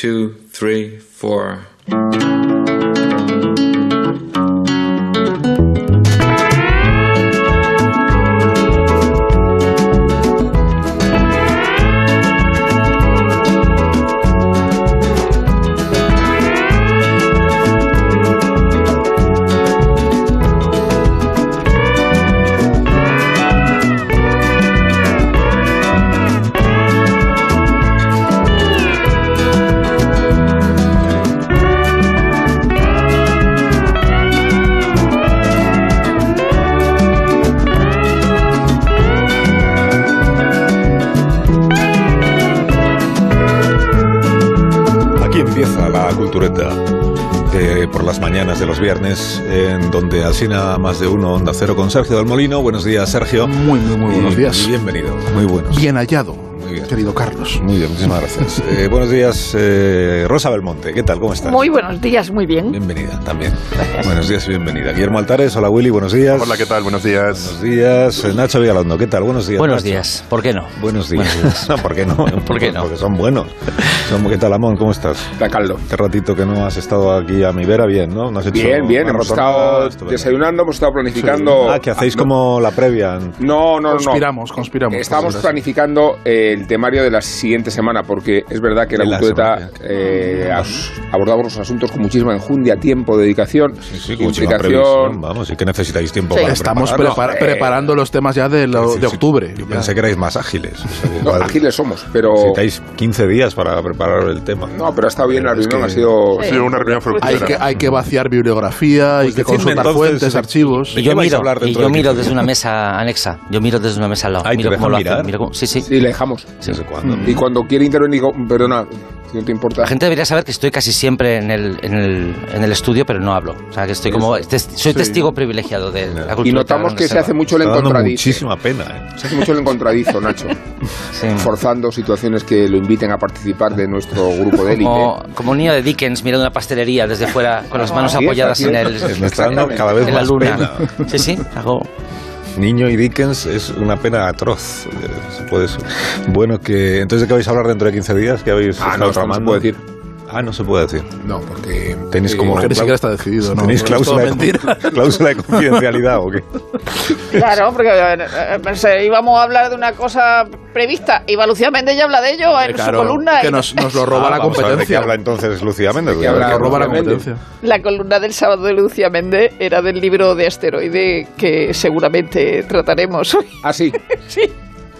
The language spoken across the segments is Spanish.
two, three, four. Las mañanas de los viernes, en donde asina más de uno Onda Cero con Sergio del Molino. Buenos días, Sergio. Muy, muy, muy buenos Y- días. y bienvenido. Muy buenos. Bien hallado, Muy bien. querido Carlos. Muy bien, muchísimas gracias. Eh, buenos días, eh, Rosa Belmonte. ¿Qué tal? ¿Cómo estás? Muy buenos días, muy bien. Bienvenida también. Buenos días y bienvenida. Guillermo Altares, hola Willy, buenos días. Hola, ¿qué tal? Buenos días. Buenos días. Eh, Nacho Vigalondo, ¿qué tal? Buenos días. Buenos Nacho. días, ¿por qué no? Buenos días. No, ¿por qué no? ¿Por qué no? Porque son buenos. Son, ¿Qué tal, Amón? ¿Cómo estás? Da caldo. Este ratito que no has estado aquí a mi vera, bien, ¿no? No has hecho Bien, bien, hemos estado desayunando, hemos estado planificando. Ah, que hacéis no, como la previa. No, no, no. Conspiramos, conspiramos. Conspiración. planificando eh, el temario de la siguiente semana, porque es verdad que la la eh, as- abordamos los asuntos con muchísima enjundia, tiempo, dedicación, Sí, implicación. Vamos, y que necesitáis tiempo Sí. para Estamos prepara- eh, preparando los temas ya de, lo- de sí, octubre. Yo ya. pensé que erais más ágiles. No, ágiles somos, pero. Necesitáis 15 días para preparar el tema. No, pero ha estado bien la Es reunión, que- ha sido. Ha sido una reunión Hay fructífera. que, hay que vaciar bibliografía, hay Pues que consultar entonces, fuentes, eh, archivos. ¿De Y yo miro, y yo de miro 15 desde una mesa anexa. Yo miro desde una mesa al lado. Ay, ¿te miro cómo lo hacen. miro cómo- sí, sí. Sí, le dejamos. Y cuando quiere intervenir, digo, perdona, si no te importa. La gente debería saber que estoy casi siempre en el, en el, en el estudio, pero no hablo. O sea, que estoy como... tes- soy testigo privilegiado de la cultura. Y notamos que se hace mucho el encontradizo. muchísima pena, ¿eh? Se hace mucho el encontradizo, Nacho. forzando situaciones que lo inviten a participar de nuestro grupo de élite. Como, como un niño de Dickens mirando una pastelería desde fuera con las manos Así es, apoyadas en es. el... Me está dando cada vez en la más luna. pena. Sí, sí, hago... Niño y Dickens es una pena atroz. Eh. Bueno, que entonces de qué vais a hablar dentro de 15 días, ¿qué habéis Ah, no, esto no se tramando? puede decir. Ah, no se puede decir. No, porque. Tenéis eh, como ni siquiera está decidido, ¿no? ¿Tenéis cláusula de, mentira. cláusula de confidencialidad o qué? Claro, porque eh, eh, pensé, íbamos a hablar de una cosa prevista. Y Lucía Méndez ya habla de ello en Claro, su columna. que y- nos, nos lo roba Ah, la vamos a ver de qué competencia. habla entonces Lucía Méndez. qué habla roba la competencia. La columna del sábado de Lucía Méndez era del libro de asteroide que seguramente trataremos hoy. Ah, sí. Sí.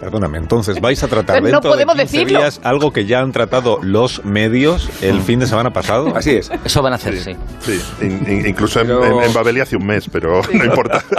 Perdóname, entonces vais a tratar No dentro podemos de 15 decirlo. días algo que ya han tratado los medios el fin de semana pasado. Así es. Eso van a hacer, sí. Sí, in- in- incluso en- Pero- en, en hace un mes, pero no importa.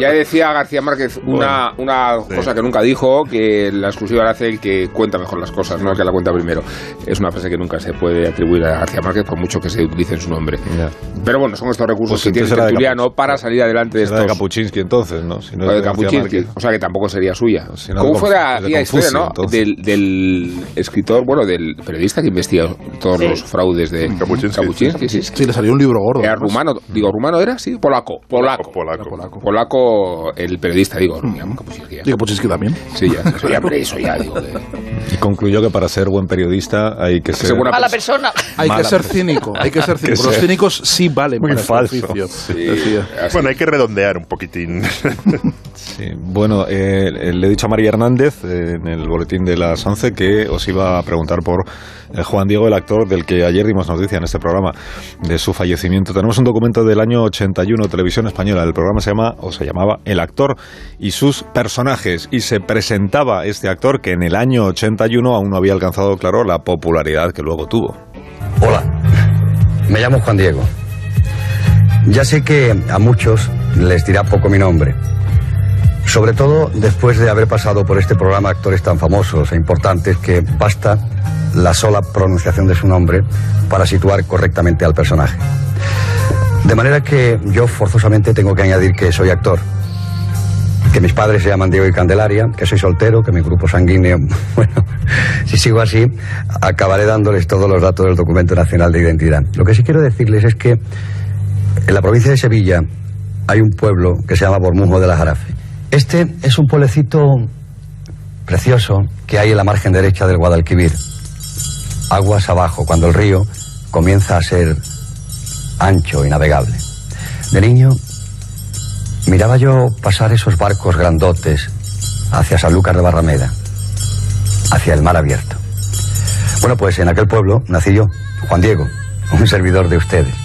Ya decía García Márquez una, una cosa que nunca dijo, que la exclusiva la hace el que cuenta mejor las cosas, no el que la cuenta primero. Es una frase que nunca se puede atribuir a García Márquez, por mucho que se utilice en su nombre. Ya. Pero bueno, son estos recursos Pues que tiene el tertuliano Capuch- para salir adelante de Era de estos... Kapuczynski entonces, ¿no? Si no es de Kapuczynski, o sea que tampoco sería suya. Si no, ¿Cómo de aquella historia, no? Del, del escritor, bueno, del periodista que investiga todos Sí. los fraudes de Kapuczynski. Kapuczynski, sí. Sí, le salió un libro gordo. Era rumano, digo, rumano era, sí, polaco, polaco. Polaco. Polaco. Polaco, el periodista, digo, llamo Kapuczynski. pues es que también. Sí, ya, eso ya, eso ya, digo. de- Y concluyó que para ser buen periodista hay que ser... buena Mala persona. Hay Mala que ser persona. cínico, hay que ser cínico. Los cínicos sí valen muy para este falso. así. Bueno, hay que redondear un poquitín. Sí, bueno, eh, eh, le he dicho a María Hernández eh, en el boletín de las 11 que os iba a preguntar por eh, Juan Diego, el actor del que ayer dimos noticia en este programa de su fallecimiento. Tenemos un documento del año 81, Televisión Española. El programa se llama, o se llamaba, El actor y sus personajes. Y se presentaba este actor que en el año 81 aún no había alcanzado, claro, la popularidad que luego tuvo. Hola, me llamo Juan Diego. Ya sé que a muchos les dirá poco mi nombre. Sobre todo después de haber pasado por este programa actores tan famosos e importantes que basta la sola pronunciación de su nombre para situar correctamente al personaje. De manera que yo forzosamente tengo que añadir que soy actor, que mis padres se llaman Diego y Candelaria, que soy soltero, que mi grupo sanguíneo, bueno, si sigo así, acabaré dándoles todos los datos del documento nacional de identidad. Lo que sí quiero decirles es que en la provincia de Sevilla hay un pueblo que se llama Bormujo de la Jarafe. Este es un pueblecito precioso que hay en la margen derecha del Guadalquivir, aguas abajo, cuando el río comienza a ser ancho y navegable. De niño, miraba yo pasar esos barcos grandotes hacia Sanlúcar de Barrameda, hacia el mar abierto. Bueno, pues en aquel pueblo nací yo, Juan Diego, un servidor de ustedes.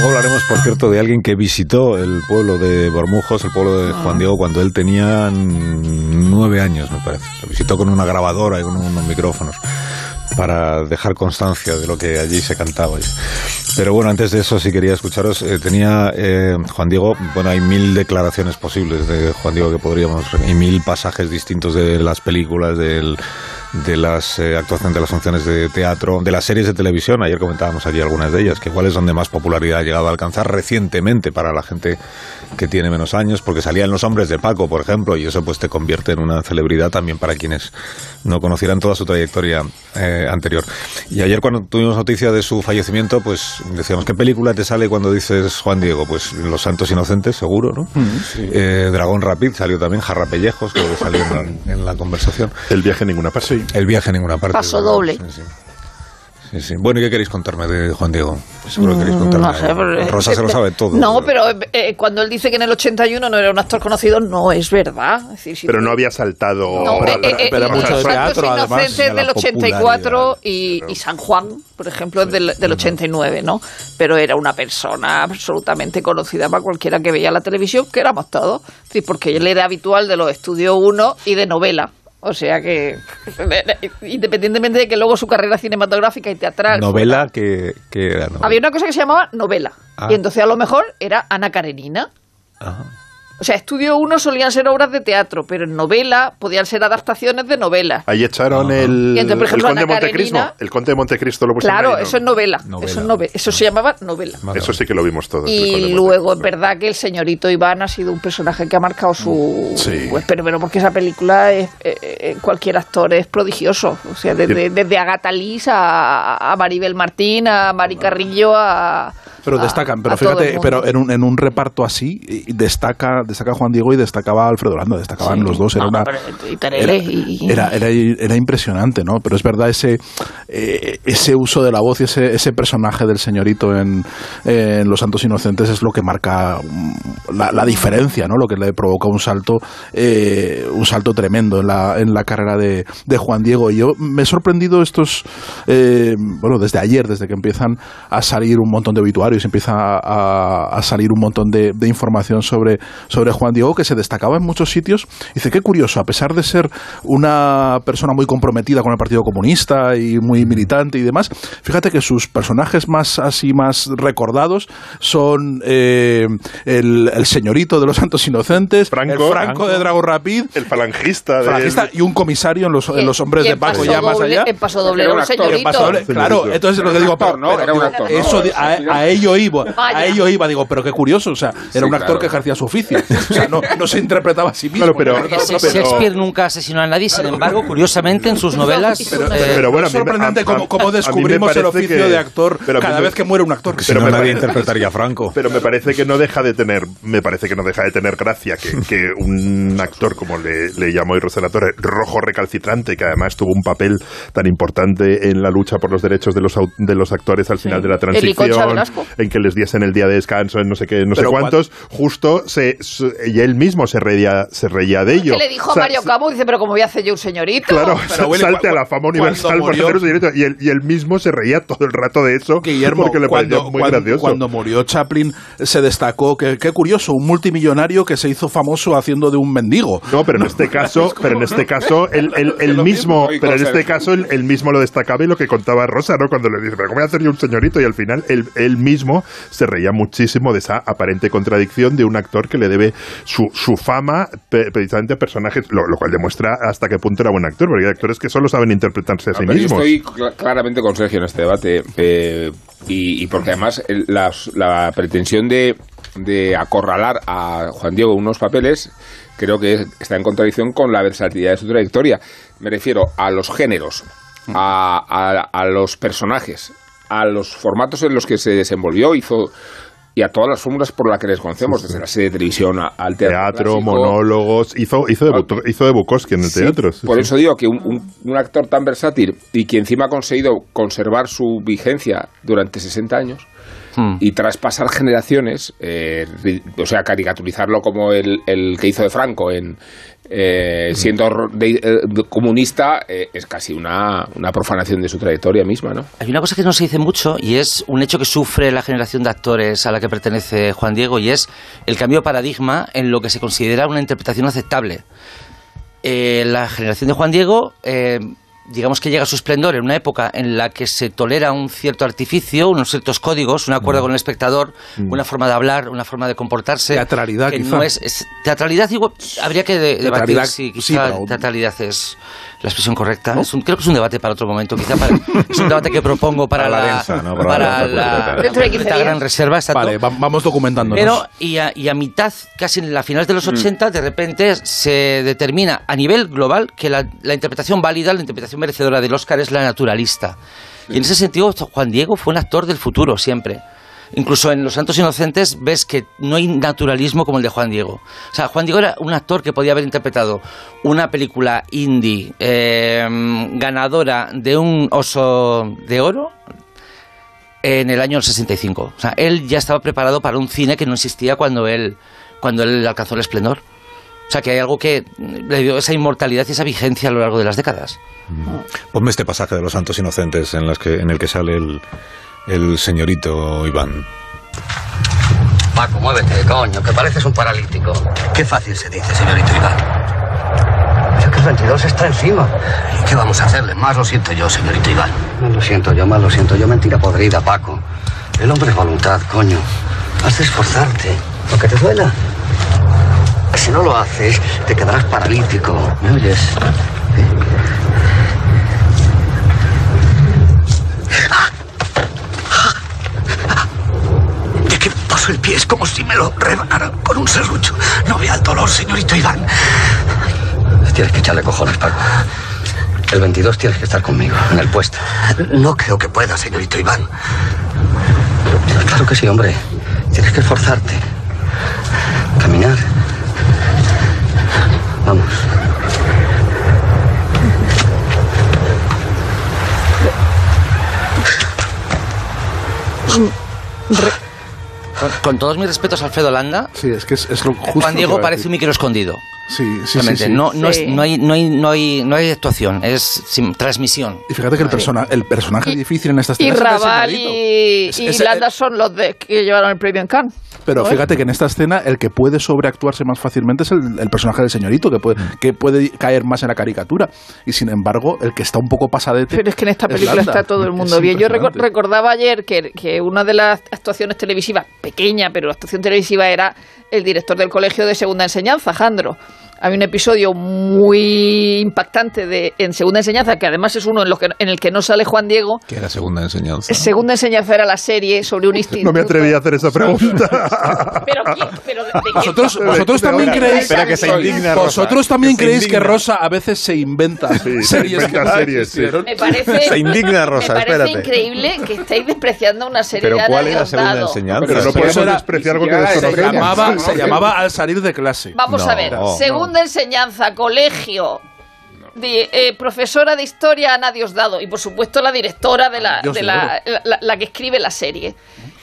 Luego hablaremos, por cierto, de alguien que visitó el pueblo de Bormujos, el pueblo de Juan Diego, cuando él tenía nueve años, me parece. Lo visitó con una grabadora y con unos micrófonos para dejar constancia de lo que allí se cantaba. Pero bueno, antes de eso, si quería escucharos, eh, tenía eh, Juan Diego, bueno, hay mil declaraciones posibles de Juan Diego que podríamos, y mil pasajes distintos de las películas, del de las eh, actuaciones de las funciones de teatro, de las series de televisión. Ayer comentábamos allí algunas de ellas, que igual es donde más popularidad ha llegado a alcanzar recientemente para la gente que tiene menos años, porque salían los hombres de Paco, por ejemplo, y eso pues te convierte en una celebridad también para quienes no conocieran toda su trayectoria eh, anterior. Y ayer cuando tuvimos noticia de su fallecimiento, pues decíamos, ¿qué película te sale cuando dices Juan Diego? Pues Los Santos Inocentes, seguro, ¿no? Eh, Dragón Rapid salió también, Jarrapellejos, creo que salió en la, en la conversación. El viaje en ninguna parte. El viaje a ninguna parte. Paso doble. Sí, sí. Sí. Bueno, ¿y qué queréis contarme de Juan Diego? Seguro que queréis contarme. Mm, No sé, pero- Rosa se lo sabe todo. No, pero eh, cuando él dice que en el 81 no era un actor conocido, no es verdad. Es decir, si Pero no había saltado. No, pero- eh, pero- eh, pero eh, mucho teatro, además, del 84 popularidad. y, y San Juan, por ejemplo, es del, del 89, ¿no? Pero era una persona absolutamente conocida para cualquiera que veía la televisión, que éramos todos. Sí, porque él era habitual de los estudios 1 y de novela. O sea que, independientemente de que luego su carrera cinematográfica y teatral. Novela que, que era novela. Había una cosa que se llamaba novela. Ah. Y entonces a lo mejor era Ana Karenina. Ajá. O sea, estudio 1 solían ser obras de teatro, pero en novela podían ser adaptaciones de novelas. Ahí echaron el, Y entonces, por ejemplo, el Conde de Montecristo. El Conde de Montecristo lo pusieron Claro, ahí, ¿no? eso es novela. Novela. Eso, es nove- eso se llamaba novela. Eso sí que lo vimos todos. Y luego es verdad que el señorito Iván ha sido un personaje que ha marcado su... Sí. Pues, pero, pero porque esa película, es, eh, eh, cualquier actor es prodigioso. O sea, desde, desde Agatha Liz a, a Maribel Martín, a Mari Carrillo, a... Pero a- destacan, pero fíjate, pero en un, en un reparto así destaca, destaca Juan Diego y destacaba Alfredo Landa, destacaban Sí. los dos. Era, una- era, era, era, era impresionante, ¿no? Pero es verdad ese, eh, ese uso de la voz y ese, ese personaje del señorito en, en Los Santos Inocentes es lo que marca mm, la, la diferencia, ¿no? Lo que le provoca un salto, eh, un salto tremendo en la, en la carrera de, de Juan Diego. Y yo me he sorprendido estos, eh, bueno, desde ayer, desde que empiezan a salir un montón de obituarios, empieza a, a salir un montón de, de información sobre, sobre Juan Diego, que se destacaba en muchos sitios. Dice, qué curioso, a pesar de ser una persona muy comprometida con el Partido Comunista y muy militante y demás, fíjate que sus personajes más así más recordados son eh, el, el señorito de los Santos Inocentes, Franco. el Franco de Drago Rapid, El falangista. de- falangista y un comisario en los, en los hombres Y de Paco Paso ya más Doble- allá. En paso doble Era era un un actor, señorito. Paso doble, claro, entonces es lo que digo, ¿no? eso a, a ello iba, a Vaya. ello iba, digo, pero qué curioso, o sea, era Sí, un actor claro. que ejercía su oficio, o sea, no, no se interpretaba a sí mismo. Claro, pero-. Shakespeare nunca asesinó a nadie, sin embargo, curiosamente en sus novelas... Pero- eh, pero bueno, es sorprendente a- a- cómo, descubrimos el oficio que- de actor pero cada me- vez que muere un actor. Si Pero no, me nadie parece- interpretaría a Franco. Pero me parece que no deja de tener, me parece que no deja de tener gracia que, que un actor como le, le llamó hoy Rosa La Torre, rojo recalcitrante, que además tuvo un papel tan importante en la lucha por los derechos de los, de los actores al final de la transición. En que les diesen el día de descanso, en no sé qué, no sé Pero cuántos, justo se, se- y él mismo se reía, se reía de ello. Que le dijo O sea, a Mario Cabo, dice, pero como voy a hacer yo un señorito. Claro, Pero, Willy, salte a la fama universal por hacer un señorito. Y él, y él mismo se reía todo el rato de eso Guillermo, porque le cuando, pareció muy cuando- gracioso. cuando murió Chaplin se destacó que qué curioso, un multimillonario que se hizo famoso haciendo de un mendigo. No, pero en este caso, pero en este caso, él, él- él Lo mismo, mismo, pero en este caso, él mismo lo destacaba y lo que contaba Rosa, ¿no? Cuando le dice, pero ¿cómo voy a hacer yo un señorito? Y al final, él, él mismo se reía muchísimo de esa aparente contradicción de un actor que le debe su, su fama precisamente a personajes, lo, lo cual demuestra hasta qué punto era buen actor, porque hay actores que solo saben interpretarse a sí No, pero yo mismos. estoy cl- claramente con Sergio en este debate eh, y, y porque además el- las- la pretensión de, de acorralar a Juan Diego unos papeles creo que es- está en contradicción con la versatilidad de su trayectoria. Me refiero a los géneros, a, a- a los personajes, a los formatos en los que se desenvolvió, hizo y a todas las fórmulas por las que les conocemos, desde la serie de televisión al teatro. Teatro, clásico. monólogos. Hizo, hizo, de, hizo de Bukowski en el Sí, teatro. sí, por sí. eso digo que un, un- un actor tan versátil y que encima ha conseguido conservar su vigencia durante 60 años Hmm. y traspasar generaciones, eh, o sea, caricaturizarlo como el, el que hizo de Franco en eh, siendo eh, comunista eh, es casi una, una profanación de su trayectoria misma, ¿no? Hay una cosa que no se dice mucho y es un hecho que sufre la generación de actores a la que pertenece Juan Diego y es el cambio de paradigma en lo que se considera una interpretación aceptable. La generación de Juan Diego, digamos que llega a su esplendor en una época en la que se tolera un cierto artificio, unos ciertos códigos, un acuerdo con el espectador, una forma de hablar, una forma de comportarse. Teatralidad, que quizá. no es, es- teatralidad igual, habría que de- debatir si sí, quizá pero- teatralidad es la expresión correcta. Es un- creo que es un debate para otro momento, quizá para- es un debate que propongo para, Para la la, densa, ¿no? Para para la- la, Dentro de 15 la días. gran reserva. exacto. Vale, va- vamos documentándonos. Pero, y a, y a mitad, casi en la final de los 80, de repente se determina a nivel global que la, la interpretación válida, la interpretación merecedora del Oscar es la naturalista. Y en ese sentido, Juan Diego fue un actor del futuro siempre. Incluso en Los Santos Inocentes ves que no hay naturalismo como el de Juan Diego. O sea, Juan Diego era un actor que podía haber interpretado una película indie eh, ganadora de un oso de oro en el año 65. O sea, él ya estaba preparado para un cine que no existía cuando él, cuando él alcanzó el esplendor. O sea, que hay algo que le dio esa inmortalidad y esa vigencia a lo largo de las décadas. Ponme este pasaje de los Santos Inocentes en, que, en el que sale el, el señorito Iván. Paco, muévete, coño, que pareces un paralítico. Qué fácil se dice, señorito Iván. Es que el 22 está encima. ¿Y qué vamos a hacerle? Más lo siento yo, señorito Iván. Más lo siento yo, más lo siento yo. Mentira podrida, Paco. El hombre es voluntad, coño. Has de esforzarte, aunque te duela. Si no lo haces, te quedarás paralítico. ¿Me oyes? De lo rebanaran con un serrucho. No vea el dolor, señorito Iván. Tienes que echarle cojones, Paco. El 22 tienes que estar conmigo, en el puesto. No creo que pueda, señorito Iván. Claro que sí, hombre. Tienes que esforzarte. Caminar. Vamos. Con, con todos mis respetos a Alfredo Landa, Sí, es que es, es lo justo. Juan Diego parece un micro escondido. Sí, sí, sí, sí. No, no, Sí. es- no, hay, no, hay, no, hay, no hay actuación, es sim- transmisión. Y fíjate que el, persona, el personaje Y- difícil en esta Y escena es el Raval señorito. y, Es- y es- Landa son los de, que llevaron el premio en Cannes. Pero fíjate que en esta escena el que puede sobreactuarse más fácilmente es el, el personaje del señorito, que puede, que puede caer más en la caricatura. Y sin embargo, el que está un poco pasadete. Pero es que en esta película está todo el mundo Es bien. Yo recordaba ayer que, que una de las actuaciones televisivas, pequeña, pero la actuación televisiva era el director del colegio de segunda enseñanza, Jandro. Hay un episodio muy impactante de en segunda enseñanza, que además es uno en, lo que- en el que no sale Juan Diego. Que era segunda enseñanza. Segunda enseñanza era la serie sobre un instituto. No me atreví a hacer esa pregunta. Pero, ¿quién? pero ¿de, de qué? Vosotros, vosotros también creéis. Que se indigna. Vosotros también Que se creéis que. Rosa a veces se inventa Sí, se series inventa que no series, sí. Me parece, Se indigna, Rosa, me parece espérate. increíble que estéis despreciando una serie Pero ¿cuál era segunda enseñanza? Pero no podemos despreciar algo que Se desconocemos. llamaba, se llamaba al salir de clase. Vamos No, a ver, segunda enseñanza, colegio. de, eh, profesora de historia Ana Diosdado y por supuesto la directora de la, de de la, la- la que escribe la serie.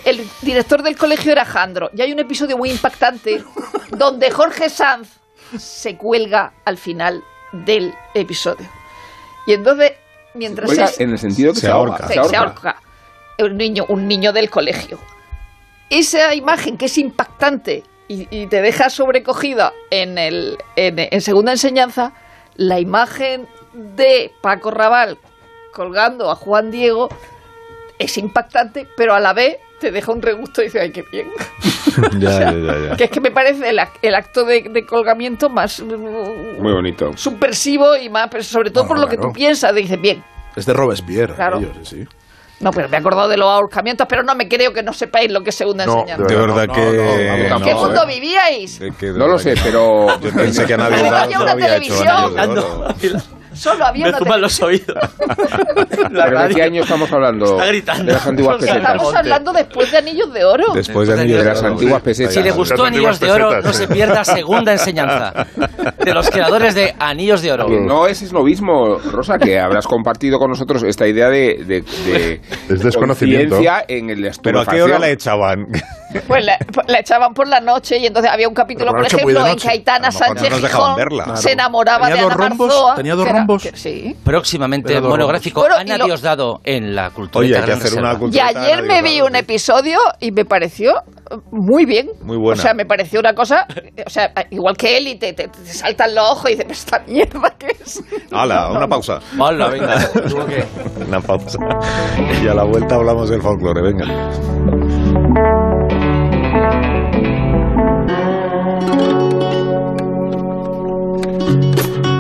El director del colegio era Jandro y hay un episodio muy impactante donde Jorge Sanz se cuelga al final del episodio. Y entonces, mientras Oiga, es- en el sentido que Se se, ahorca. ahorca. se, se se ahorca. ahorca. Un niño, un niño del colegio. Esa imagen que es impactante y, y te deja sobrecogida en, el, en, en segunda enseñanza, la imagen de Paco Raval colgando a Juan Diego es impactante, pero a la vez te deja un regusto y dices, ay, qué bien. ya, O sea, ya, ya, ya. Que es que me parece el, ac- el acto de, de colgamiento más Muy bonito. subversivo y más, pero sobre todo por lo que tú piensas, dices, bien. Es de Robespierre. Claro. ellos, sí, sí. No, pero me he acordado de los ahorcamientos, pero no me creo que no sepáis lo que es segunda No, enseñanza. De verdad no, que. no, no, ¿En qué no, mundo eh. vivíais? de que- de No lo sé, pero Yo pensé que Diosdado vaya no una había hecho televisión. Oro. Solo había Me zuman los oídos. La ¿Pero de qué radio. año estamos hablando? Está gritando. De las antiguas pesetas. Estamos hablando después de Anillos de Oro. Después de De Anillos las Oro, antiguas pesetas. Si le gustó Las Anillos de Oro, no se pierda segunda enseñanza de los creadores de Anillos de Oro. Que no es esnovismo, Rosa, que habrás compartido con nosotros esta idea de, de, de Es desconocimiento. en el Pero ¿a qué hora la echaban? Pues la, pues la echaban por la noche y entonces había un capítulo, Por ejemplo, en que Aitana no Sánchez dejaban Gijón verla. se enamoraba Tenía de dos Ana rombos, Marzoa. tenía dos que era- rombos. que sí. Próximamente no- monográfico Bueno, y lo- Ana Diosdado en la cultura. Oye, hay que hacer una Y ayer me vi un episodio y me pareció muy bien. Muy buena. O sea, me pareció una cosa, o sea, igual que él y te, te, te saltan los ojos y dices, "¿Pero esta mierda qué es. ¡Hala! Una pausa. Hola, venga. Una pausa. Y a la vuelta hablamos del folclore. Venga.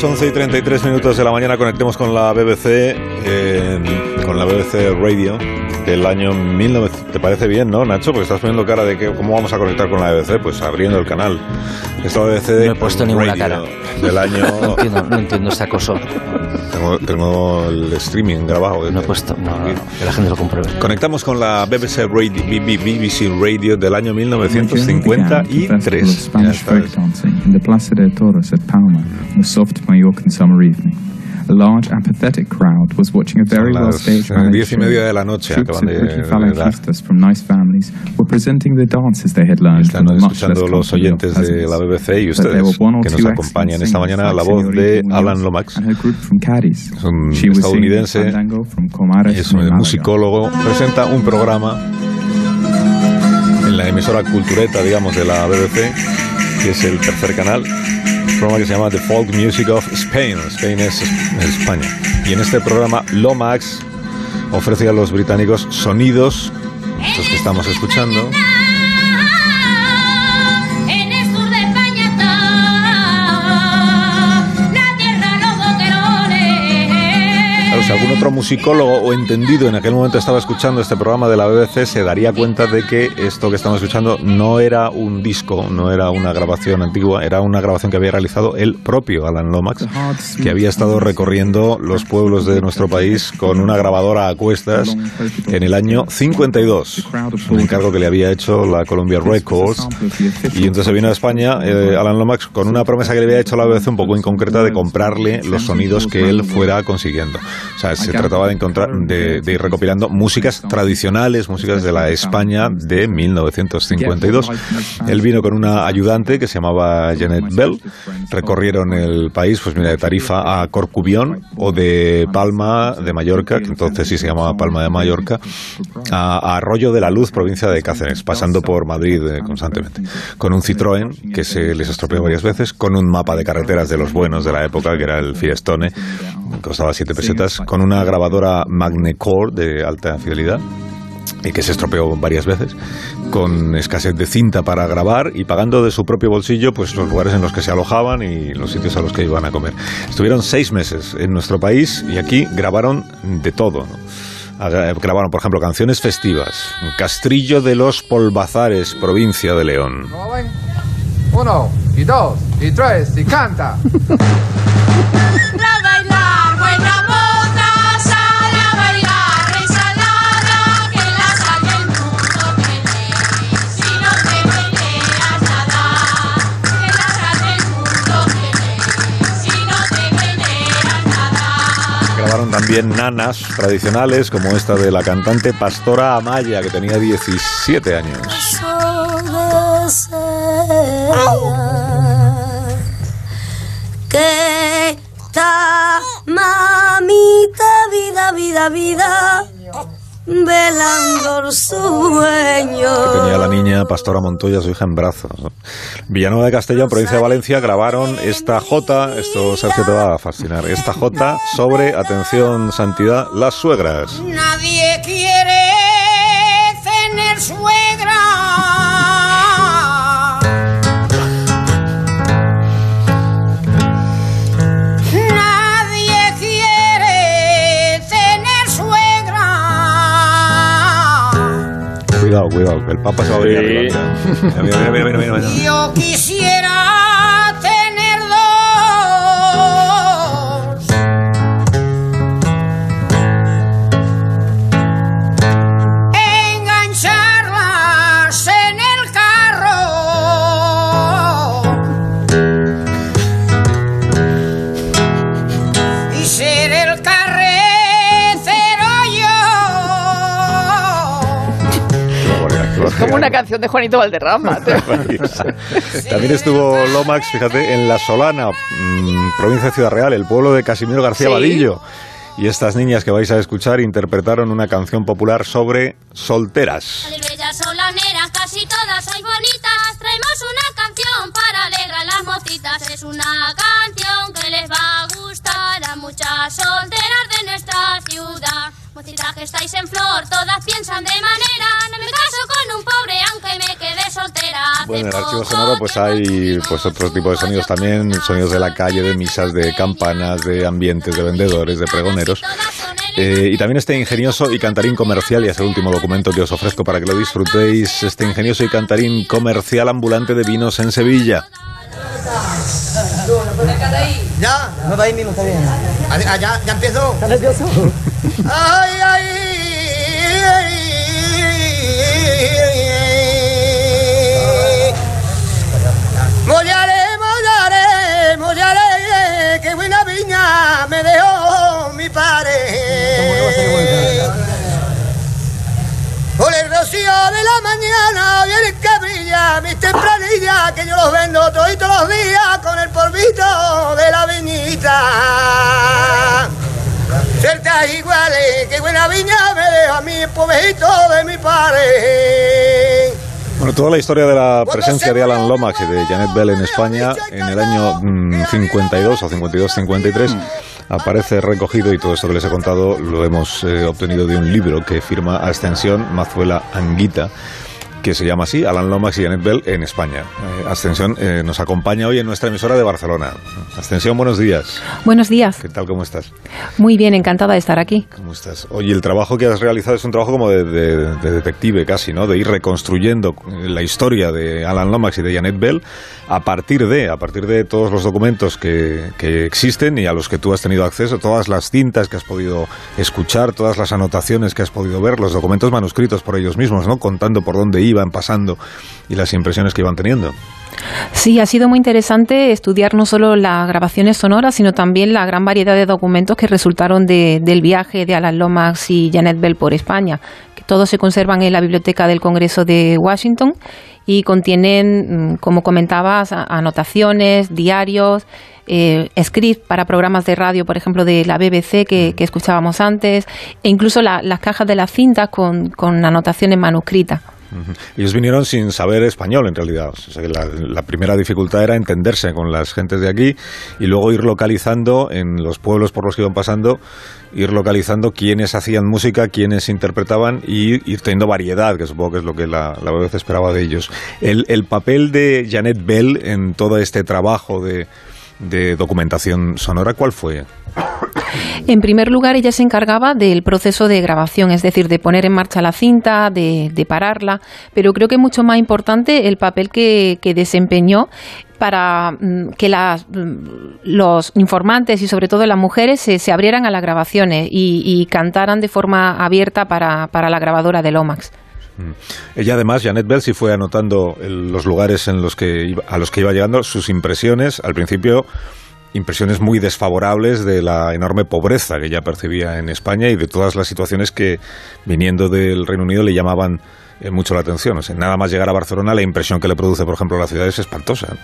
Las 11 y 33 minutos de la mañana conectemos con la BBC, eh, con la BBC Radio del año 1900. ¿Te parece bien, no, Nacho? Porque estás poniendo cara de que cómo vamos a conectar con la BBC, pues abriendo el canal. Esta BBC No he puesto ninguna Radio cara. del No año. entiendo, no entiendo ese acoso. tengo, tengo el streaming grabado. No he puesto. No, no, no, que la gente lo compruebe. Conectamos con la BBC Radio, BBC Radio del año 1953. Ya está. In the Plaza de Toros at Palma on a soft Mallorcan summer evening. A large, apathetic crowd was watching a very well staged eh, ballet diez y show. media de la noche. Troops Acaban of pretty from nice families were presenting the dances they had learned Están from much escuchando los oyentes de la. BBC y ustedes que nos acompañan esta mañana. La voz de Alan Lomax. and her group from Cádiz. Es un estadounidense, from es un musicólogo, presenta un programa en la emisora cultureta, digamos, de la BBC, que es el tercer canal, un programa que se llama The Folk Music of Spain. Spain es, es España. Y en este programa, Lomax ofrece a los británicos sonidos, estos que estamos escuchando, si algún otro musicólogo o entendido en aquel momento estaba escuchando este programa de la BBC, se daría cuenta de que esto que estamos escuchando no era un disco, no era una grabación antigua, era una grabación que había realizado el propio Alan Lomax, que había estado recorriendo los pueblos de nuestro país con una grabadora a cuestas en el año 52, un encargo que le había hecho la Columbia Records. Y entonces vino a España eh, Alan Lomax con una promesa que le había hecho la BBC un poco inconcreta de comprarle los sonidos que él fuera consiguiendo. O sea, se trataba de encontrar, de, de ir recopilando músicas tradicionales, músicas de la España de 1952. Él vino con una ayudante que se llamaba Janet Bell. Recorrieron el país, pues mira, de Tarifa a Corcubión o de Palma de Mallorca, que entonces sí se llamaba Palma de Mallorca, a, Arroyo de la Luz, provincia de Cáceres, pasando por Madrid eh, constantemente. Con un Citroën que se les estropeó varias veces, con un mapa de carreteras de los buenos de la época, que era el Firestone, costaba 7 pesetas, con una grabadora Magnecore de alta fidelidad y que se estropeó varias veces, con escasez de cinta para grabar y pagando de su propio bolsillo pues los lugares en los que se alojaban y los sitios a los que iban a comer. Estuvieron seis meses en nuestro país y aquí grabaron de todo. ¿no? Agra- Grabaron, por ejemplo, canciones festivas. Castrillo de los Polvazares, provincia de León. Uno, y dos, y tres, y canta. también nanas tradicionales como esta de la cantante Pastora Amaya, que tenía 17 años. Velando el sueño. que tenía la niña Pastora Montoya, su hija, en brazos. Villanueva de Castellón, provincia de Valencia, grabaron esta J, esto Sergio te va a fascinar, esta J sobre, atención, santidad, las suegras. Nadie quiere Cuidado, cuidado, que el Papa se va a venir arriba. Mira, mira, mira, mira, mira, mira. Yo quisiera una canción de Juanito Valderrama. También estuvo Lomax, fíjate, en La Solana, mm, provincia de Ciudad Real, el pueblo de Casimiro García Sí. Vadillo. Y estas niñas que vais a escuchar interpretaron una canción popular sobre solteras. De bellas solaneras, casi todas sois bonitas. Traemos una canción para alegrar las mocitas. Es una canción que les va a gustar a muchas solteras de nuestra ciudad. Mocitas que estáis en flor, todas piensan de manera. No me caso con un pobre aunque me quede soltera. Bueno, en el archivo sonoro pues hay pues otro tipo de sonidos también, sonidos de la calle, de misas, de campanas, de ambientes, de vendedores, de pregoneros. Eh, y también este ingenioso y cantarín comercial, y es el último documento que os ofrezco para que lo disfrutéis, este ingenioso y cantarín comercial ambulante de vinos en Sevilla. Ya, no va ahí mismo, está bien. Ah, ya, ya empiezo. ¿Estás nervioso? ay, ay, ay. Mollare, mollare, mollare, qué buena viña me dejó mi padre. Por el rocío de la mañana viene brilla mis tempranillas, que yo los vendo todos los días con el polvito de la viñita. Certas iguales, que buena viña me deja mi pobrecito de mi padre. Bueno, toda la historia de la presencia de Alan Lomax y de Janet Bell en España en el año mm, 52 o 52-53 aparece recogido y todo esto que les he contado lo hemos eh, obtenido de un libro que firma Ascensión Mazuela Anguita que se llama así, Alan Lomax y Janet Bell en España. Eh, Ascensión eh, nos acompaña hoy en nuestra emisora de Barcelona. Ascensión, buenos días. Buenos días. ¿Qué tal? ¿Cómo estás? Muy bien, encantada de estar aquí. ¿Cómo estás? Oye, el trabajo que has realizado es un trabajo como de, de- de detective casi, ¿no? De ir reconstruyendo la historia de Alan Lomax y de Janet Bell a partir de, a partir de todos los documentos que, que existen y a los que tú has tenido acceso, todas las cintas que has podido escuchar, todas las anotaciones que has podido ver, los documentos manuscritos por ellos mismos, ¿no? Contando por dónde iban pasando y las impresiones que iban teniendo. Sí, ha sido muy interesante estudiar no solo las grabaciones sonoras, sino también la gran variedad de documentos que resultaron de- del viaje de Alan Lomax y Janet Bell por España, que todos se conservan en la Biblioteca del Congreso de Washington y contienen, mm, como comentabas, anotaciones, diarios, eh, scripts para programas de radio, por ejemplo, de la BBC que, que escuchábamos antes, e incluso la- las cajas de las cintas con, con anotaciones manuscritas. Ellos vinieron sin saber español, en realidad. O sea, la, la primera dificultad era entenderse con las gentes de aquí y luego ir localizando en los pueblos por los que iban pasando, ir localizando quiénes hacían música, quiénes interpretaban y ir teniendo variedad, que supongo que es lo que la, la BBC esperaba de ellos. El, el papel de Janet Bell en todo este trabajo de, de documentación sonora, ¿cuál fue? En primer lugar, ella se encargaba del proceso de grabación, es decir, de poner en marcha la cinta, de, de pararla, pero creo que es mucho más importante el papel que, que desempeñó para mm, que las, mm, los informantes y sobre todo las mujeres se, se abrieran a las grabaciones y, cantaran de forma abierta para, para la grabadora de Lomax. Ella además, Janet Bell, sí fue anotando los lugares en los que iba- a los que iba llegando, sus impresiones, al principio impresiones muy desfavorables de la enorme pobreza que ella percibía en España y de todas las situaciones que, viniendo del Reino Unido, le llamaban eh, mucho la atención. O sea, nada más llegar a Barcelona, la impresión que le produce, por ejemplo, la ciudad es espantosa.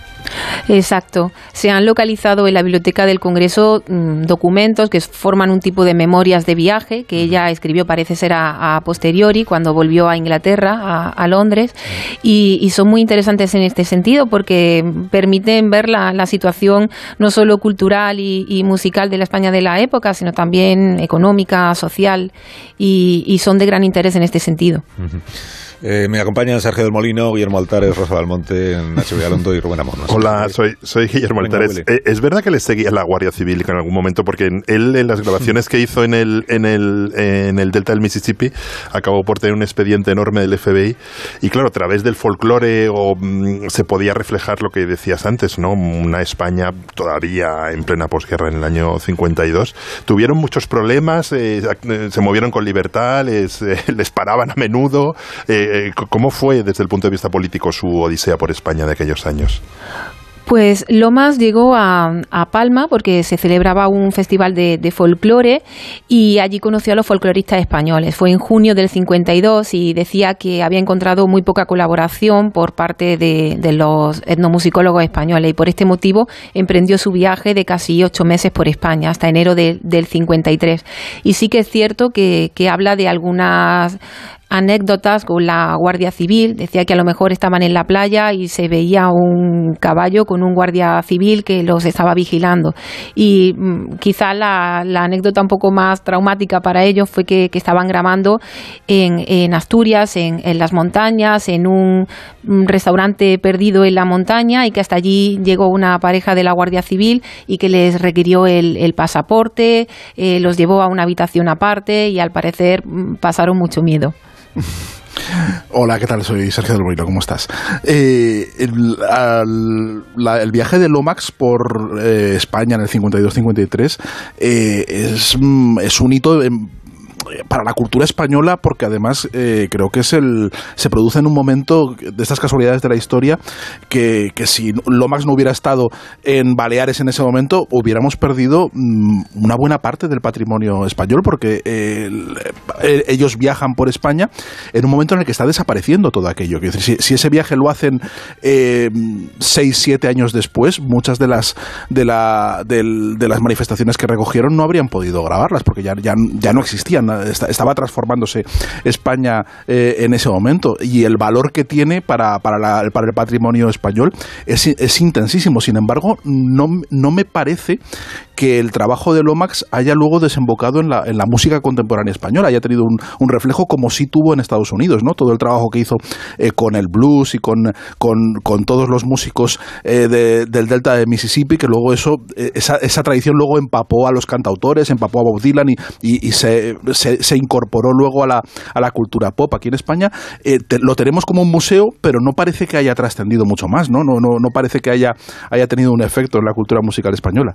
Exacto. Se han localizado en la Biblioteca del Congreso mm, documentos que forman un tipo de memorias de viaje que ella escribió, parece ser a, a posteriori, cuando volvió a Inglaterra, a, a Londres, y, y son muy interesantes en este sentido porque permiten ver la, la situación no solo cultural y, y musical de la España de la época, sino también económica, social, y, y son de gran interés en este sentido. Eh, me acompañan Sergio del Molino, Guillermo Altares, Rosa Belmonte, Nacho Vigalondo y Rubén Amor. Hola, soy, soy Guillermo Venga, Altares. Eh, es verdad que le seguía la Guardia Civil en algún momento, porque él en las grabaciones que hizo en el, en, el, en el Delta del Mississippi acabó por tener un expediente enorme del FBI. Y claro, a través del folclore o, mm, se podía reflejar lo que decías antes, ¿no? Una España todavía en plena posguerra en el año 52. Tuvieron muchos problemas, eh, ac- se movieron con libertad, les, eh, les paraban a menudo. Eh, eh, ¿Cómo fue desde el punto de vista político su odisea por España de aquellos años? Pues Lomas llegó a, Palma porque se celebraba un festival de, folclore y allí conoció a los folcloristas españoles. Fue en junio del 52 y decía que había encontrado muy poca colaboración por parte de, los etnomusicólogos españoles y por este motivo emprendió su viaje de casi ocho meses por España hasta enero de- del 53. Y sí que es cierto que habla de algunas anécdotas con la Guardia Civil. Decía que a lo mejor estaban en la playa y se veía un caballo con un guardia civil que los estaba vigilando. Y mm, quizá la, la anécdota un poco más traumática para ellos fue que, estaban grabando en, en Asturias, en, las montañas, en un, restaurante perdido en la montaña y que hasta allí llegó una pareja de la Guardia Civil y que les requirió el, el pasaporte, eh, los llevó a una habitación aparte y al parecer mm, pasaron mucho miedo. Hola, ¿qué tal? Soy Sergio del Molino, ¿cómo estás? Eh, el viaje de Lomax por eh, España en el 52-53 eh, es, mm, es un hito en- para la cultura española porque además eh, creo que es el se produce en un momento de estas casualidades de la historia que, que si Lomax no hubiera estado en Baleares en ese momento hubiéramos perdido mm, una buena parte del patrimonio español porque eh, el- eh, ellos viajan por España en un momento en el que está desapareciendo todo aquello. Decir, si, ese viaje lo hacen eh, seis, siete años después, muchas de las de, la, de las manifestaciones que recogieron no habrían podido grabarlas porque ya, ya, ya no existían. Esta- Estaba transformándose España eh, en ese momento y el valor que tiene para, para el patrimonio español es, es intensísimo. Sin embargo, no, no me parece que el trabajo de Lomax haya luego desembocado en la, en la música contemporánea española, haya tenido un, un reflejo como sí tuvo en Estados Unidos, ¿no? Todo el trabajo que hizo eh, con el blues y con, con, con todos los músicos eh, de- del delta de Mississippi, que luego eso, eh, esa, esa tradición luego empapó a los cantautores, empapó a Bob Dylan y, y- y se, se- se incorporó luego a la, a la cultura pop aquí en España. Eh, lo tenemos como un museo, pero no parece que haya trascendido mucho más, ¿no? No, no, no parece que haya, haya tenido un efecto en la cultura musical española.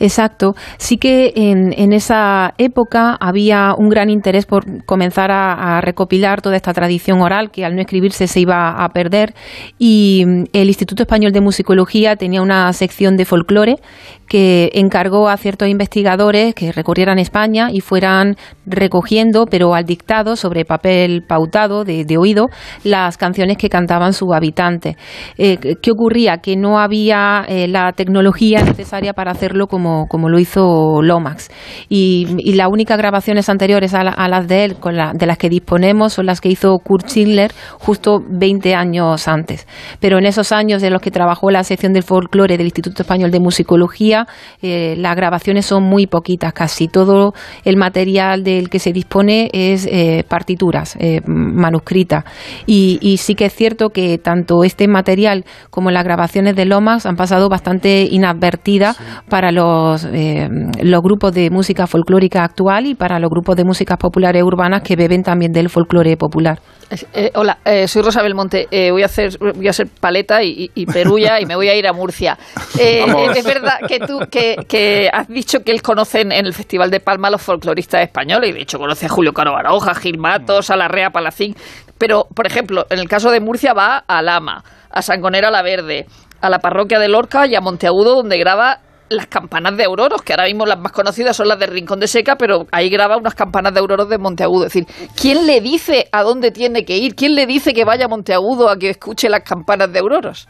Exacto. Sí que en, esa época había un gran interés por comenzar a, recopilar toda esta tradición oral que al no escribirse se iba a perder y mm, el Instituto Español de Musicología tenía una sección de folclore que encargó a ciertos investigadores que recorrieran España y fueran recogiendo, pero al dictado, sobre papel pautado de, de oído, las canciones que cantaban sus habitantes. Eh, ¿Qué ocurría? Que no había eh, la tecnología necesaria para hacerlo como, como lo hizo Lomax. Y, y las únicas grabaciones anteriores a, la- a las de él, con la- de las que disponemos, son las que hizo Kurt Schindler justo 20 años antes. Pero en esos años en los que trabajó la sección del folclore del Instituto Español de Musicología, eh, las grabaciones son muy poquitas. Casi todo el material del que se dispone es eh, partituras, eh, manuscritas. Y, y sí que es cierto que tanto este material como las grabaciones de Lomas han pasado bastante inadvertidas para los, eh, los grupos de música folclórica actual y para los grupos de músicas populares urbanas que beben también del folclore popular. Eh, hola, eh, soy Rosa Belmonte. Eh, voy a hacer, voy a ser paleta y, y- y perulla y me voy a ir a Murcia. Eh, es verdad que tú que, que has dicho que él conoce en, en el Festival de Palma a los folcloristas españoles y de hecho conoce a Julio Caro Baroja, Gil Matos, a Larrea Palacín. Pero, por ejemplo, en el caso de Murcia va a Lama, a Sangonera la Verde, a la parroquia de Lorca y a Monteagudo donde graba las campanas de auroros, que ahora mismo las más conocidas son las de Rincón de Seca, pero ahí graba unas campanas de auroros de Monteagudo. Es decir, ¿quién le dice a dónde tiene que ir? ¿Quién le dice que vaya a Monteagudo a que escuche las campanas de auroros?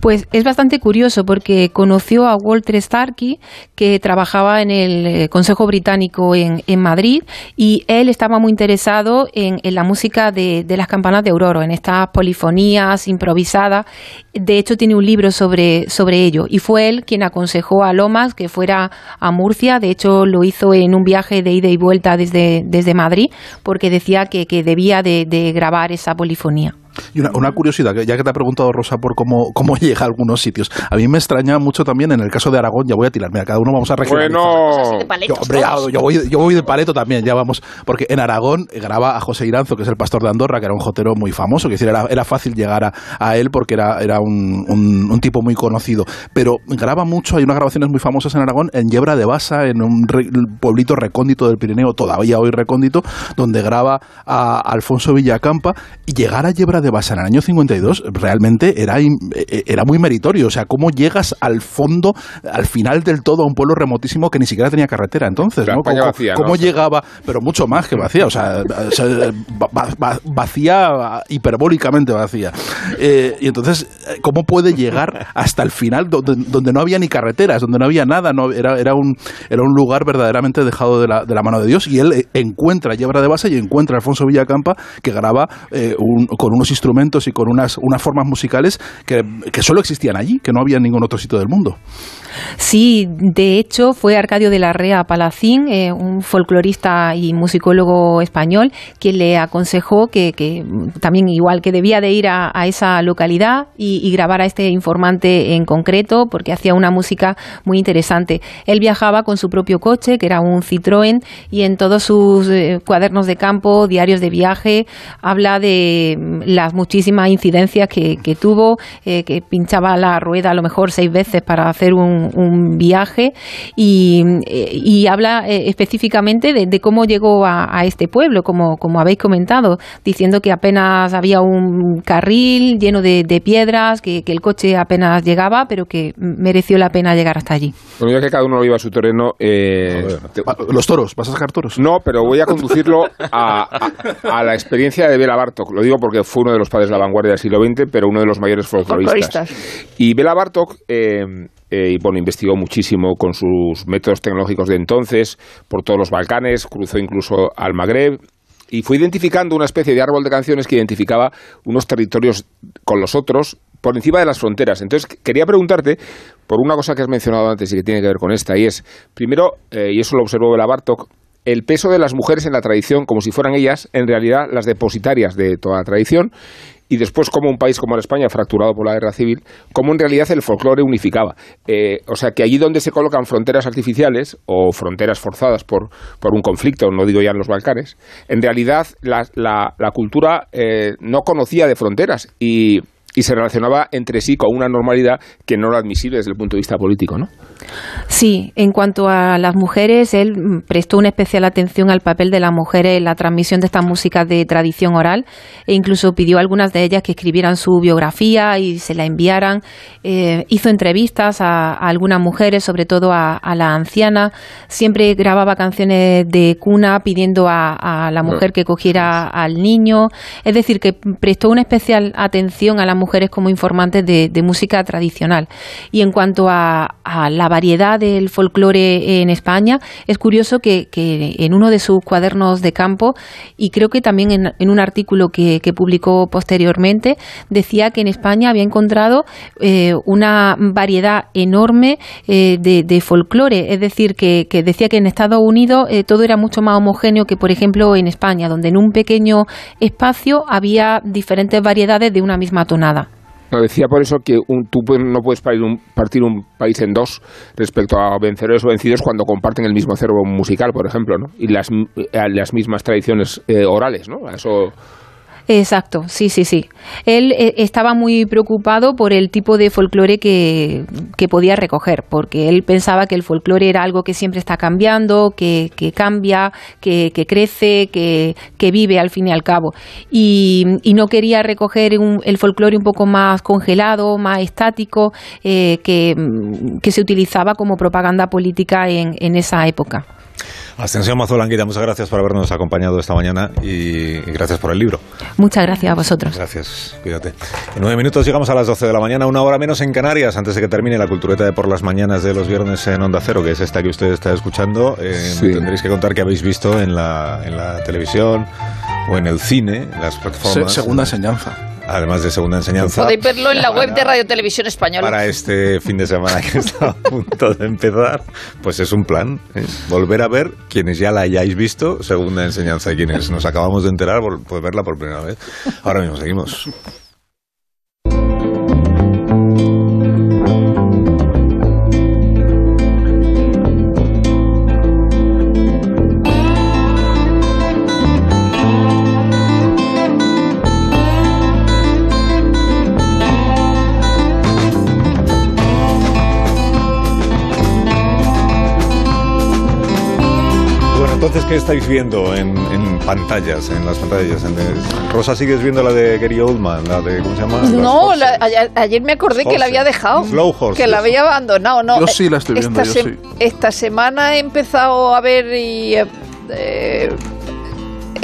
Pues es bastante curioso porque conoció a Walter Starkey, que trabajaba en el eh, Consejo Británico en, Madrid, y él estaba muy interesado en, la música de, las campanas de Aurora, en estas polifonías improvisadas. De hecho, tiene un libro sobre, sobre ello, y fue él quien aconsejó a Lomas que fuera a Murcia. De hecho, lo hizo en un viaje de ida y vuelta desde, desde Madrid, porque decía que, que debía de- de grabar esa polifonía. Y una, una curiosidad, que ya que te ha preguntado Rosa por cómo, cómo llega a algunos sitios, a mí me extraña mucho también en el caso de Aragón, ya voy a tirarme, a cada uno vamos a regionalizar. Bueno, Yo, hombre, yo, voy, yo voy de paleto también, ya vamos. Porque en Aragón graba a José Iranzo, que es el pastor de Andorra, que era un jotero muy famoso, que decir, era, era fácil llegar a, a él porque era, era un, un- un tipo muy conocido. Pero graba mucho, hay unas grabaciones muy famosas en Aragón, en Yebra de Basa, en un re- pueblito recóndito del Pirineo, todavía hoy recóndito, donde graba a Alfonso Villacampa. Y llegar a Yebra de Basa en el año 52 realmente era, in- eh, era muy meritorio. O sea, ¿cómo llegas al fondo, al final del todo, a un pueblo remotísimo que ni siquiera tenía carretera entonces? ¿Cómo, vacía, cómo ¿no? llegaba? Pero mucho más que vacía, o sea, o sea, va- va- va- vacía, hiperbólicamente vacía. Eh, y entonces, ¿cómo puede llegar hasta el final donde, donde no había ni carreteras, donde no había nada? No, era, era, un, era un lugar verdaderamente dejado de la, de la mano de Dios y él eh, encuentra a Yebra de Basa y encuentra a Alfonso Villacampa que graba eh, un- con unos instrumentos y con unas, unas formas musicales que, que solo existían allí, que no había en ningún otro sitio del mundo. Sí, de hecho fue Arcadio de la Rea Palacín, eh, un folclorista y musicólogo español, quien le aconsejó que, que, también igual que debía de ir a, esa localidad y, y grabar a este informante en concreto, porque hacía una música muy interesante. Él viajaba con su propio coche, que era un Citroën, y en todos sus eh, cuadernos de campo, diarios de viaje, habla de mm, las muchísimas incidencias que, que tuvo, eh, que pinchaba la rueda a lo mejor seis veces para hacer un, un viaje y, eh, y habla eh, específicamente de, de cómo llegó a, a este pueblo, como, como habéis comentado, diciendo que apenas había un carril lleno de, de piedras, que, que el coche apenas llegaba, pero que mereció la pena llegar hasta allí. Bueno, ya que cada uno lo iba a su terreno. eh, te- Los toros, ¿vas a sacar toros? No, pero voy a conducirlo a, a- a la experiencia de Bela Bartok. Lo digo porque fue uno de los padres de la vanguardia del siglo XX, pero uno de los mayores folcloristas. Y Bela Bartok, eh, eh, y, bueno, investigó muchísimo con sus métodos tecnológicos de entonces, por todos los Balcanes, cruzó incluso al Magreb, y fue identificando una especie de árbol de canciones que identificaba unos territorios con los otros por encima de las fronteras. Entonces, quería preguntarte por una cosa que has mencionado antes y que tiene que ver con esta, y es, primero, eh, y eso lo observó Bela Bartok, el peso de las mujeres en la tradición, como si fueran ellas, en realidad, las depositarias de toda la tradición, y después como un país como la España, fracturado por la guerra civil, como en realidad el folclore unificaba. Eh, o sea, que allí donde se colocan fronteras artificiales o fronteras forzadas por, por un conflicto, no digo ya en los Balcanes, en realidad la, la- cultura eh, no conocía de fronteras y, y se relacionaba entre sí con una normalidad que no era admisible desde el punto de vista político, ¿no? Sí, en cuanto a las mujeres, él mm, prestó una especial atención al papel de las mujeres en la transmisión de estas músicas de tradición oral e incluso pidió a algunas de ellas que escribieran su biografía y se la enviaran. Eh, hizo entrevistas a, a algunas mujeres, sobre todo a, a la anciana. Siempre grababa canciones de cuna pidiendo a, a la mujer que cogiera al niño. Es decir, que prestó una especial atención a las mujeres como informantes de, música tradicional. Y en cuanto a, la variedad del folclore en España, es curioso que, en uno de sus cuadernos de campo, y creo que también en, un artículo que, publicó posteriormente, decía que en España había encontrado eh, una variedad enorme eh, de, folclore. Es decir, que, que decía que en Estados Unidos eh, todo era mucho más homogéneo que, por ejemplo, en España, donde en un pequeño espacio había diferentes variedades de una misma tonada. Decía por eso que un- tú no puedes partir un, partir un país en dos respecto a vencedores o vencidos cuando comparten el mismo acervo musical, por ejemplo, ¿no? y las, eh, las mismas tradiciones eh, orales. ¿no? Eso, Exacto, sí, sí, sí. Él eh, estaba muy preocupado por el tipo de folclore que, que podía recoger, porque él pensaba que el folclore era algo que siempre está cambiando, que, que cambia, que, que crece, que, vive al fin y al cabo. Y, y no quería recoger un- el folclore un poco más congelado, más estático, eh, que, que se utilizaba como propaganda política en, en esa época. Ascensión Mazolanguita, muchas gracias por habernos acompañado esta mañana y, y gracias por el libro. Muchas gracias a vosotros. Gracias, cuídate. En nueve minutos llegamos a las 12 de la mañana, una hora menos en Canarias, antes de que termine la cultureta de por las mañanas de los viernes en Onda Cero, que es esta que usted está escuchando. Eh, Sí. me Tendréis que contar que habéis visto en la, en la televisión o en el cine, en las Se- plataformas. segunda enseñanza. Además de segunda enseñanza. Podéis verlo en la web de Radio Televisión Española. Para este fin de semana que está a punto de empezar, pues es un plan. ¿eh? Volver a ver quienes ya la hayáis visto, segunda enseñanza, y quienes nos acabamos de enterar, por verla por primera vez. Ahora mismo seguimos. ¿Qué estáis viendo en, en pantallas? En las pantallas. En el- Rosa, ¿sigues viendo la de Gary Oldman? La de, ¿cómo se llama? No, la- ayer, ayer me acordé que la había dejado. Slow. Que la había abandonado, ¿no? Yo sí la estoy viendo, esta, yo sí. esta semana he empezado a ver y, eh, eh,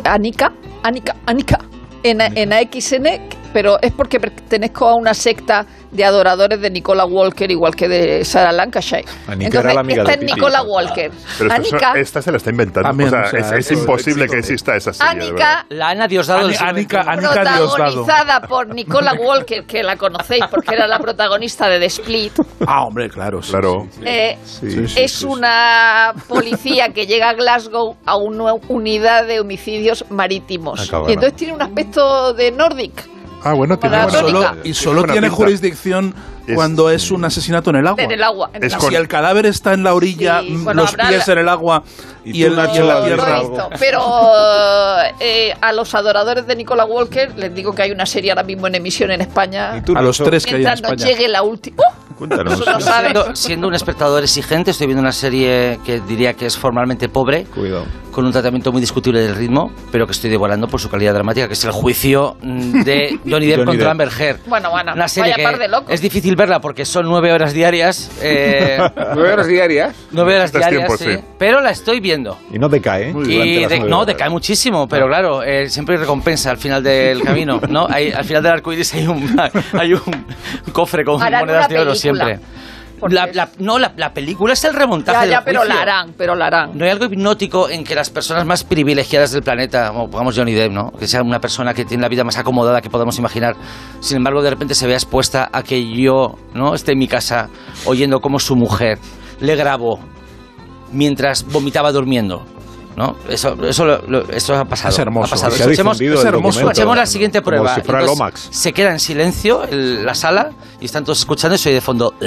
Anika, Anika, Anika, en, en AXN, pero es porque pertenezco a una secta de adoradores de Nicola Walker, igual que de Sarah Lancashire. Anika era la amiga esta de es. Nicola Walker. Pero esto- Anika, esta se la está inventando. También, o sea, o sea, es, es es- imposible que exista esa serie. Anika La Ana Diosdado. Anika Diosdado. protagonizada por Nicola Walker, que la conocéis porque era la protagonista de The Split. Ah, hombre, claro. sí, Claro. sí. Eh, Sí, sí, es sí, sí. una policía que llega a Glasgow a una unidad de homicidios marítimos. Y entonces tiene un aspecto de Nordic. Ah, bueno, tiene buena- Solo- y solo tiene pinta. jurisdicción Es- cuando es un asesinato en el agua. En el agua. en el Es agua. Si el cadáver está en la orilla, Sí, bueno, los pies la- en el agua ¿Y y, el, Nacho, y en la tierra. Pero eh, a los adoradores de Nicola Walker les digo que hay una serie ahora mismo en emisión en España. ¿Y tú, A los tres que hay en España. llegue la última. Cuéntanos. Eso no sabe. Siendo, siendo un espectador exigente, estoy viendo una serie que diría que es formalmente pobre, Cuidado. con un tratamiento muy discutible del ritmo, pero que estoy devorando por su calidad dramática, que es el juicio mm, de Johnny Depp Johnny contra Depp. Amber Heard. Bueno, bueno, Una serie vaya par de que locos. es difícil verla porque son nueve horas diarias. eh, ¿Nueve horas diarias? nueve horas Necesitas diarias, tiempo, sí. sí. Pero la estoy viendo. Y no decae, ¿eh? Y de- no, decae muchísimo, pero claro, eh, siempre hay recompensa al final del camino, ¿no? Hay- al final del arco iris hay un, hay un cofre con Harán monedas de oro película. Siempre. La- la- no, la, la película es el remontaje Ya, del ya, pero juicio. la harán, pero la harán. No hay algo hipnótico en que las personas más privilegiadas del planeta, como pongamos Johnny Depp, ¿no? que sea una persona que tiene la vida más acomodada que podamos imaginar, sin embargo de repente se vea expuesta a que yo no esté en mi casa oyendo cómo su mujer le grabó mientras vomitaba durmiendo. ¿No? Eso, eso, lo- lo- eso ha pasado. Es hermoso. Ha pasado. Se ha difundido es el hermoso. escuchemos la siguiente como prueba. si Entonces, Lomax. se queda en silencio el- la sala y están todos escuchando y se oye de fondo.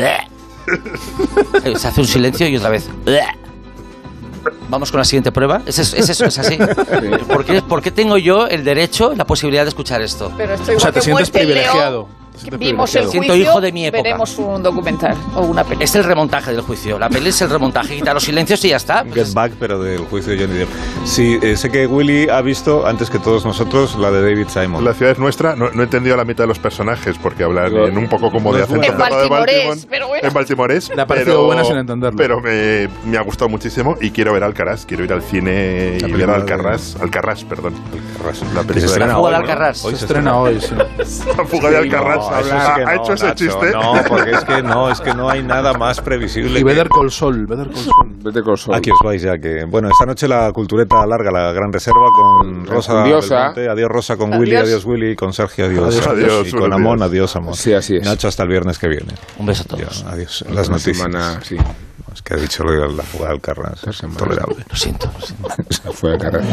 Se hace un silencio y otra vez. Vamos con la siguiente prueba. Es, es, es eso, es así. ¿Por qué, por qué tengo yo el derecho, la posibilidad de escuchar esto? Pero esto O igual sea, te que sientes privilegiado. Sientes Vimos el. Siento juicio, hijo de mi época. veremos un documental o una película. Es el remontaje del juicio. La peli es el remontaje. Quita los silencios y ya está. Pues Get es- Back, pero del juicio de Johnny Depp. Sí, eh, sé que Willy ha visto, antes que todos nosotros, la de David Simon. La ciudad es nuestra. No, no he entendido la mitad de los personajes porque hablan No. en un poco como No de acento En baltimorés, Baltimore. pero bueno. En baltimorés. Le ha parecido pero- buena sin entenderlo. Pero me, me ha gustado muchísimo y quiero ver Alcaraz. Quiero ir al cine La y ver de- Alcaraz. Alcaraz, perdón. Alcarrás. La se película de estrena La fuga de hoy, ¿no? Alcarrás. Hoy Se se estrena hoy, sí. La fuga de Alcaraz. No, ha, eso sí que ha no, hecho ese Nacho, chiste. No, porque es que no, es que no hay nada más previsible. Y que- Better Call Saul, Better Call con sol. Aquí os vais ya que... Bueno, esta noche la cultureta larga, la gran reserva con Rosa Diosa. Adiós Rosa, con Adiós. Willy, adiós Willy, con Sergio, adiós. Adiós, adiós, y con buenos Amón, adiós, Amón. Sí, así es. Nacho, hasta el viernes que viene. Un beso a todos. adiós. Las Una noticias. semana, sí. Es que ha dicho lo de la fuga del Carras. Es intolerable. Lo siento. Lo siento. Fue a cargar.